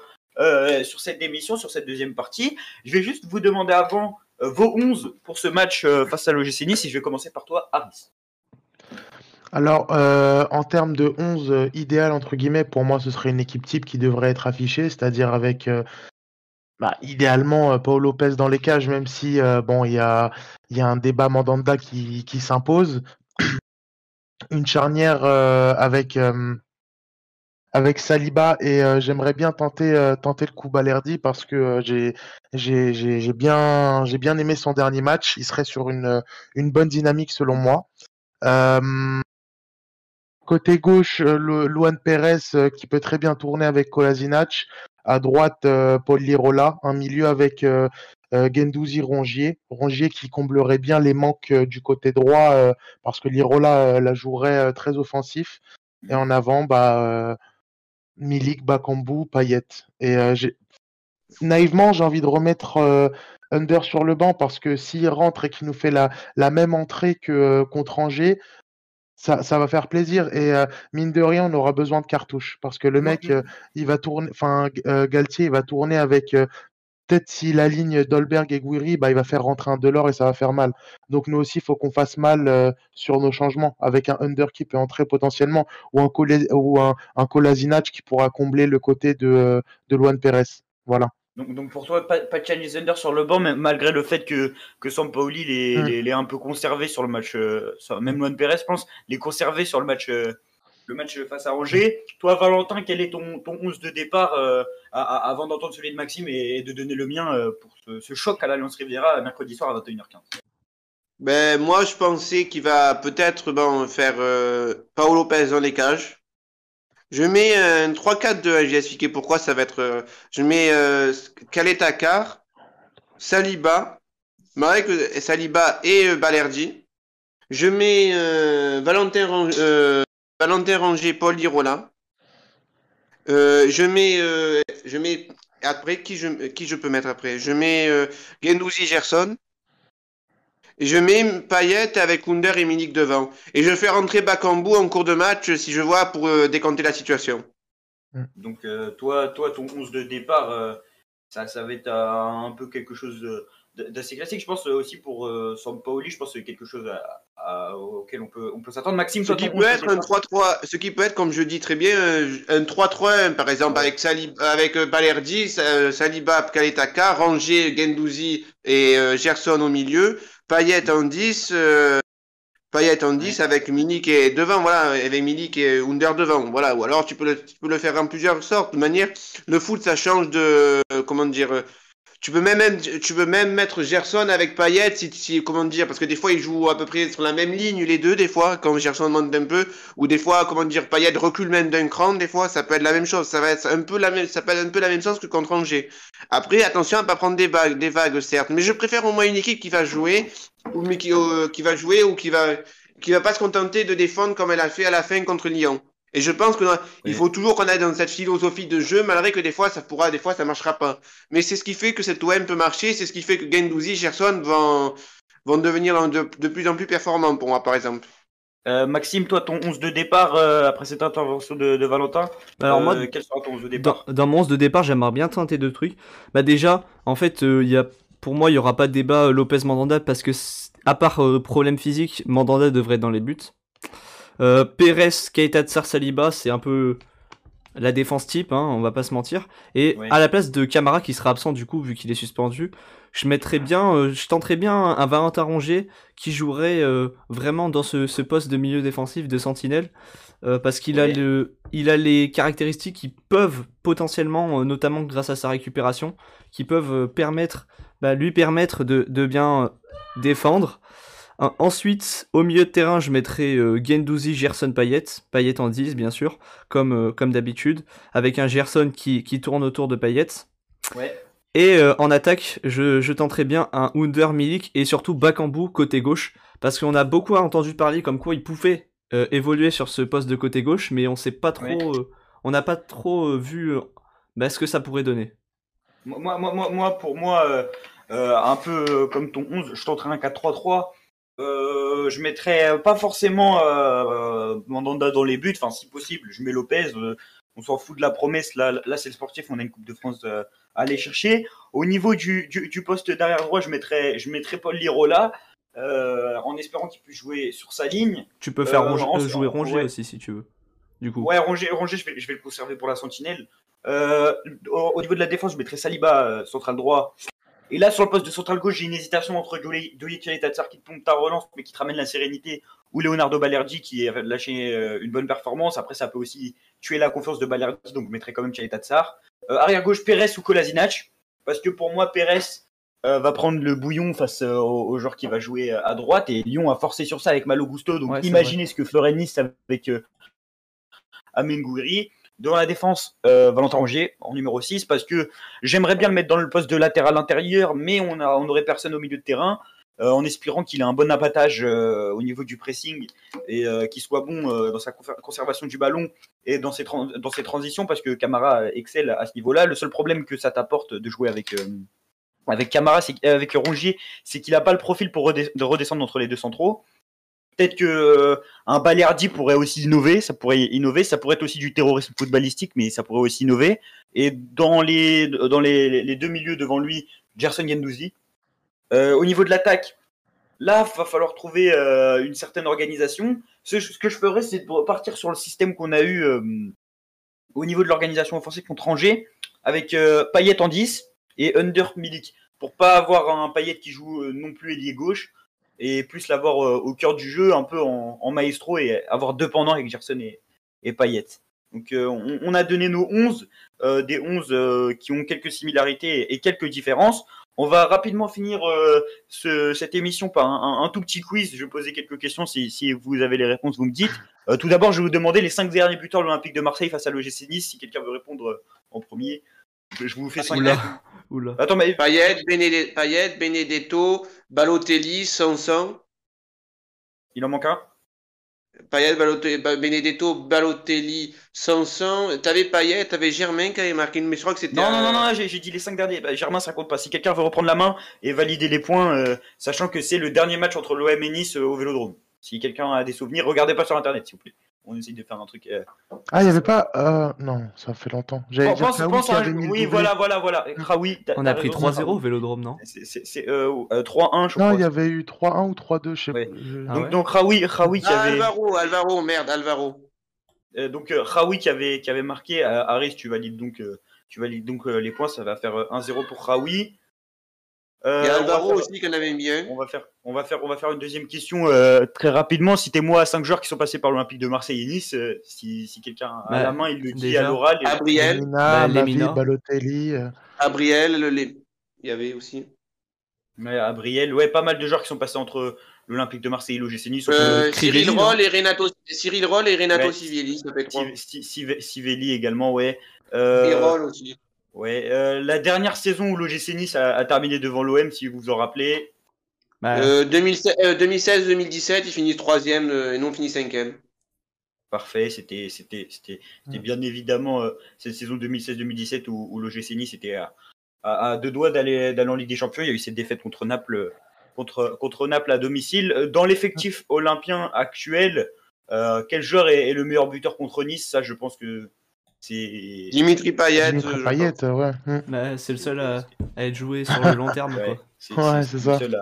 sur cette émission, sur cette deuxième partie. Je vais juste vous demander avant vos 11 pour ce match face à l'OGC Nice et je vais commencer par toi, Aris. Alors, euh, en termes de 11 euh, idéal, entre guillemets, pour moi, ce serait une équipe type qui devrait être affichée, c'est-à-dire avec, euh, bah, idéalement, Paul Lopez dans les cages, même si, bon, il y a, y a un débat Mandanda qui, qui s'impose. Une charnière avec, avec Saliba et j'aimerais bien tenter, tenter le coup Balerdi parce que j'ai j'ai bien, bien aimé son dernier match. Il serait sur une, une bonne dynamique selon moi. Côté gauche, euh, Luan Pérez euh, qui peut très bien tourner avec Kolasinac. À droite, euh, Paul Lirola. Un milieu avec Gendouzi Rongier. Rongier qui comblerait bien les manques du côté droit parce que Lirola la jouerait très offensif. Et en avant, bah, Milik, Bakambu, Payet. Et naïvement, j'ai envie de remettre Under sur le banc parce que s'il rentre et qu'il nous fait la, la même entrée que contre Angers, ça, ça, va faire plaisir. Et euh, mine de rien, on aura besoin de cartouches parce que le mec, euh, il va tourner, enfin, euh, Galtier, il va tourner avec. Peut-être s'il aligne Dolberg et Guiri, bah, il va faire rentrer un Delors et ça va faire mal. Donc nous aussi, il faut qu'on fasse mal sur nos changements avec un Under qui peut entrer potentiellement ou un, ou un, qui pourra combler le côté de, de Luan Pérez. Voilà. Donc, donc, pour toi, pas, pas de Chinese sur le banc, malgré le fait que, que Sampaoli les, mm. les, un peu conservé sur le match, euh, même Luan Perez, je pense, les conservé sur le match, euh, le match face à Angers. Toi, Valentin, quel est ton, ton 11 de départ euh, avant d'entendre celui de Maxime et, de donner le mien pour ce, choc à l'Alliance Riviera mercredi soir à 21h15 ben, Moi, je pensais qu'il va peut-être bon, faire Paolo Lopez dans les cages. Je mets un 3-4-2, je vais expliquer pourquoi ça va être. Euh, je mets euh, Kaletakar, Saliba, Marek Saliba et euh, Balerdi. Je mets euh, Valentin, euh, Valentin Ranger, Paul Lirola. je mets, je mets après qui je, qui je peux mettre après? Je mets Gendouzi Gerson. Je mets Payet avec Under et Milik devant. Et je fais rentrer Bakambu en cours de match si je vois pour euh, décanter la situation. Hmm. Donc euh, toi, toi, ton 11 de départ, euh, ça, ça va être un peu quelque chose d'assez classique. Je pense aussi pour euh, Sampaoli, je pense que c'est quelque chose auquel on peut, on peut s'attendre. Maxime, ce qui peut être un 3-3, ce qui peut être, comme je dis très bien, un 3-3-1, par exemple, avec, Saliba, avec Balerdi, Saliba, Kaletaka, Ranger, Gendouzi et Gerson au milieu. Payet en 10, euh, Payet en 10 avec Milik et devant, voilà, avec Milik et Under devant, voilà. Ou alors tu peux le, tu peux le faire en plusieurs sortes. De manière, le foot, ça change de, euh, comment dire, tu peux même, tu peux même mettre Gerson avec Payet, si, si, comment dire, parce que des fois ils jouent à peu près sur la même ligne les deux, des fois, quand Gerson monte un peu, ou des fois, comment dire, Payet recule même d'un cran, des fois, ça peut être la même chose, ça va être un peu la même, ça peut être un peu la même chose que contre Angers. Après, attention à pas prendre des vagues, des vagues certes, mais je préfère au moins une équipe qui va jouer, ou mais qui, euh, qui va jouer ou qui va, qui va pas se contenter de défendre comme elle a fait à la fin contre Lyon. Et je pense qu'il faut toujours qu'on aille dans cette philosophie de jeu, malgré que des fois ça pourra, des fois ça marchera pas. Mais c'est ce qui fait que cette OM peut marcher, c'est ce qui fait que Gendouzi, Gerson vont, vont devenir de, plus en plus performants pour moi, par exemple. Euh, Maxime, toi, ton 11 de départ euh, après cette intervention de, Valentin Alors, moi, euh, quel sera ton 11 de départ? dans, mon 11 de départ, j'aimerais bien tenter deux trucs. Bah, déjà, en fait, il y a, pour moi, il n'y aura pas de débat Lopez-Mandanda parce que, à part problème physique, Mandanda devrait être dans les buts. Euh, Pérez, Keita Tsar Saliba, c'est un peu la défense type, hein, on va pas se mentir. Et à la place de Camara qui sera absent du coup vu qu'il est suspendu, je mettrais bien, euh, je tenterais bien un Valentin Rongier qui jouerait euh, vraiment dans ce, poste de milieu défensif de sentinelle parce qu'il a le, il a les caractéristiques qui peuvent potentiellement, notamment grâce à sa récupération, qui peuvent permettre, bah, lui permettre de, de bien défendre. Ensuite, au milieu de terrain, je mettrai euh, Gendouzi, Gerson, Payet. Payet en 10, bien sûr, comme, euh, comme d'habitude, avec un Gerson qui, qui, tourne autour de Payet. Ouais. Et euh, en attaque, je, je, tenterai bien un Under Milik et surtout Bakambu côté gauche, parce qu'on a beaucoup entendu parler comme quoi il pouvait évoluer sur ce poste de côté gauche, mais on sait pas trop, on n'a pas trop vu bah, ce que ça pourrait donner. Moi, moi, moi, moi pour moi, un peu comme ton 11, je tenterai un 4-3-3 euh, je mettrais pas forcément euh, Mandanda dans les buts, enfin si possible, je mets Lopez. Euh, on s'en fout de la promesse. Là, là c'est le sportif. On a une Coupe de France euh, à aller chercher. Au niveau du, du, du, poste derrière droit, je mettrais, je mettrais Paul Lirola. en espérant qu'il puisse jouer sur sa ligne. Tu peux faire jouer Rongier aussi si tu veux. Du coup. Ouais, Rongier, Rongier je, vais, je vais le conserver pour la sentinelle. Au, au, niveau de la défense, je mettrais Saliba central droit et là, sur le poste de central gauche, j'ai une hésitation entre Doliet Tatsar qui tombe ta relance, mais qui te ramène la sérénité, ou Leonardo Balerdi qui a lâché euh, une bonne performance. Après, ça peut aussi tuer la confiance de Balerdi, donc je mettrai quand même Thierry Tatsar. Euh, arrière gauche, Pérez ou Kolasinac, parce que pour moi, Pérez euh, va prendre le bouillon face au, joueur qui va jouer à droite, et Lyon a forcé sur ça avec Malo Gusto. Donc imaginez ce que ferait Nice avec Gouiri. Devant la défense, euh, Valentin Rongier en numéro 6 parce que j'aimerais bien le mettre dans le poste de latéral intérieur, mais on a, on personne au milieu de terrain. Euh, en espérant qu'il ait un bon abattage euh, au niveau du pressing et qu'il soit bon dans sa conservation du ballon et dans ses, dans ses transitions parce que Camara excelle à ce niveau-là. Le seul problème que ça t'apporte de jouer avec, avec Camara, avec Rongier, c'est qu'il n'a pas le profil pour de redescendre entre les deux centraux. Peut-être que euh, un pourrait aussi innover, ça pourrait innover, ça pourrait être aussi du terrorisme footballistique, mais ça pourrait aussi innover. Et dans les dans les, deux milieux devant lui, Gerson Gendouzi. Euh, au niveau de l'attaque, là, va falloir trouver euh, une certaine organisation. Ce, que je ferais, c'est de repartir sur le système qu'on a eu au niveau de l'organisation offensive contre Angers, avec Payet en 10 et Under Milik, pour pas avoir un Payet qui joue non plus ailier gauche et plus l'avoir euh, au cœur du jeu, un peu en, maestro et avoir deux pendants avec Gerson et, et Payet. Donc euh, on, a donné nos 11, euh, des 11 qui ont quelques similarités et, quelques différences. On va rapidement finir ce, cette émission par un, un, tout petit quiz. Je vais poser quelques questions. Si, si vous avez les réponses, vous me dites. tout d'abord, je vais vous demander les cinq derniers buteurs de l'Olympique de Marseille face à l'OGC Nice. Si quelqu'un veut répondre en premier, je vous fais 5 Oula. Attends, mais... Payet, Benedetto, Balotelli, Sanson. Il en manque un? Payet, Balotelli, Benedetto, Balotelli, Sanson. T'avais Payet, t'avais Germain qui avait marqué, mais je crois que c'était. Non, non, non, non, j'ai dit les 5 derniers. Bah, Germain, ça compte pas. Si quelqu'un veut reprendre la main et valider les points, euh, sachant que c'est le dernier match entre l'OM et Nice euh, au Vélodrome. Si quelqu'un a des souvenirs, regardez pas sur internet, s'il vous plaît on essaye de faire un truc. Euh, ah, il n'y avait pas. Euh, non, ça fait longtemps. J'avais pense, pense à Oui, voilà, voilà, voilà. Kraoui, on a pris 3-0 au vélodrome, non C'est euh, 3-1, je crois. Non, il y avait eu 3-1 ou 3-2, je sais pas. Ah donc, donc Raoui, Raoui qui ah, avait. Alvaro, Alvaro, merde, Alvaro. donc Raoui qui avait, qui avait marqué. Harris, tu valides donc, tu valides donc les points. Ça va faire 1-0 pour Raoui. Euh, Il y a Alvaro aussi qu'on avait mis. On va faire, on va faire, on va faire une deuxième question euh, très rapidement. Citez-moi cinq joueurs qui sont passés par l'Olympique de Marseille et Nice. Euh, si, si quelqu'un a bah, la main, il le dit à l'oral. Gabriel, Lemina, Balotelli. Gabriel, le... il y avait aussi. Mais Gabriel, ouais, pas mal de joueurs qui sont passés entre l'Olympique de Marseille et l'OGC Nice. Cyril Roll et Renato, Cyril Roll et Renato ouais, Sivelli, ça fait Sivelli également, ouais. et Roll aussi. Ouais, euh, la dernière saison où l'OGC Nice a, terminé devant l'OM, si vous vous en rappelez. 2016-2017, ils finissent troisième et non finissent cinquième. Parfait, c'était c'était c'était bien évidemment cette saison 2016-2017 où, où le GC Nice était à, à, deux doigts d'aller d'aller en Ligue des Champions. Il y a eu cette défaite contre Naples contre contre Naples à domicile. Dans l'effectif olympien actuel, euh, quel joueur est, le meilleur buteur contre Nice? Ça, je pense que c'est Dimitri Payet. Dimitri Payet, ouais. Bah, c'est le seul à, être joué sur le long terme. Ouais, c'est ça. Le seul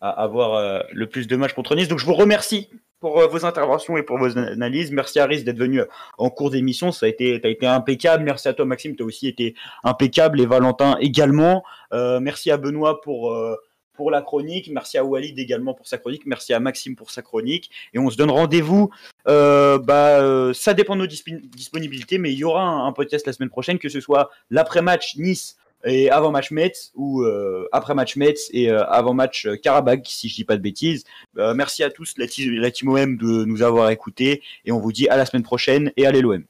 à, avoir euh, le plus de matchs contre Nice. Donc, je vous remercie pour euh, vos interventions et pour vos analyses. Merci Aris d'être venu en cours d'émission. Ça a été, as été impeccable. Merci à toi Maxime, tu as aussi été impeccable et Valentin également. merci à Benoît pour pour la chronique. Merci à Walid également pour sa chronique. Merci à Maxime pour sa chronique. Et on se donne rendez-vous. Euh, bah, euh, ça dépend de nos disponibilités, mais il y aura un, podcast la semaine prochaine, que ce soit l'après-match Nice et avant-match Metz ou euh, après-match Metz et avant-match Karabakh, si je dis pas de bêtises. merci à tous, la, team OM, de nous avoir écoutés. Et on vous dit à la semaine prochaine et allez l'OM.